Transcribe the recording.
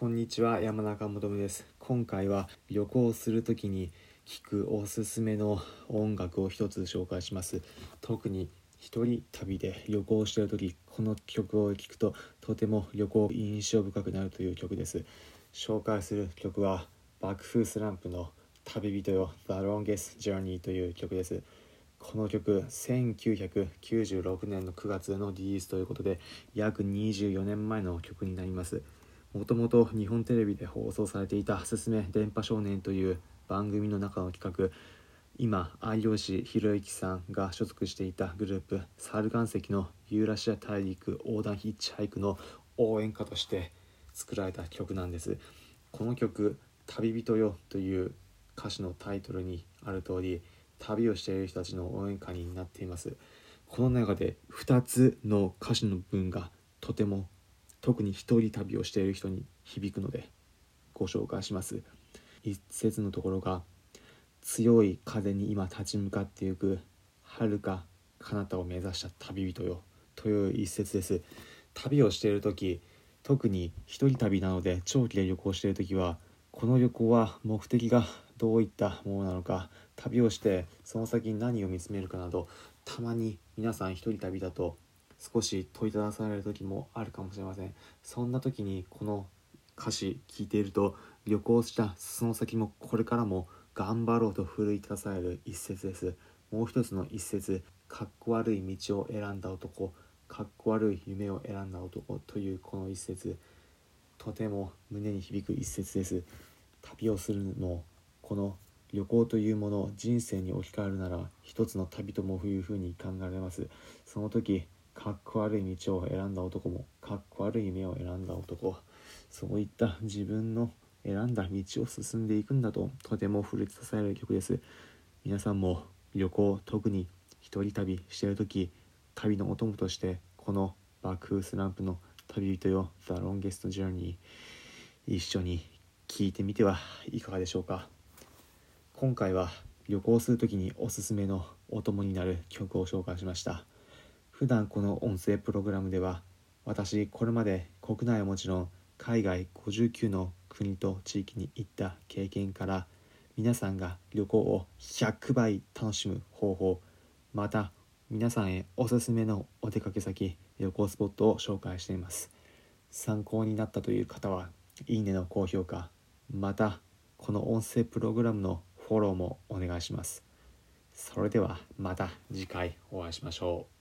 こんにちは山中もです。今回は旅行するときに聴くおすすめの音楽を一つ紹介します。特に一人旅で旅行してる時この曲を聴くととても旅行印象深くなるという曲です。紹介する曲は爆風スランプの旅人よ The Longest Journey という曲です。この曲1996年の9月のリリースということで約24年前の曲になります。もともと日本テレビで放送されていた「すすめ電波少年」という番組の中の企画今有吉弘行さんが所属していたグループサル岩石のユーラシア大陸横断ヒッチハイクの応援歌として作られた曲なんです。この曲「旅人よ」という歌詞のタイトルにある通り旅をしている人たちの応援歌になっています。この中で2つの歌詞の文がとても特に一人旅をしている人に響くのでご紹介します。一節のところが強い風に今立ち向かっていく遥か彼方を目指した旅人よ。という一節です。旅をしている時特に一人旅なので長期で旅行している時はこの旅行は目的がどういったものなのか旅をしてその先に何を見つめるかなどたまに皆さん一人旅だと少し問いただされる時もあるかもしれません。そんな時にこの歌詞聞いていると旅行したその先もこれからも頑張ろうと奮い立たされる一節です。もう一つの一節かっこ悪い道を選んだ男。かっこ悪い夢を選んだ男というこの一節。とても胸に響く一節です。旅をするのこの旅行というもの人生に置き換えるなら一つの旅ともいうふうに考えられます。その時かっこ悪い道を選んだ男もかっこ悪い夢を選んだ男そういった自分の選んだ道を進んでいくんだととても奮い立たされる曲です。皆さんも旅行特に一人旅してる時旅のお供としてこの爆風スランプの旅人よ The Longest Journey 一緒に聴いてみてはいかがでしょうか？今回は旅行する時におすすめのお供になる曲を紹介しました。普段この音声プログラムでは私これまで国内はもちろん海外59の国と地域に行った経験から皆さんが旅行を100倍楽しむ方法また皆さんへおすすめのお出かけ先旅行スポットを紹介しています。参考になったという方はいいねの高評価またこの音声プログラムのフォローもお願いします。それではまた次回お会いしましょう。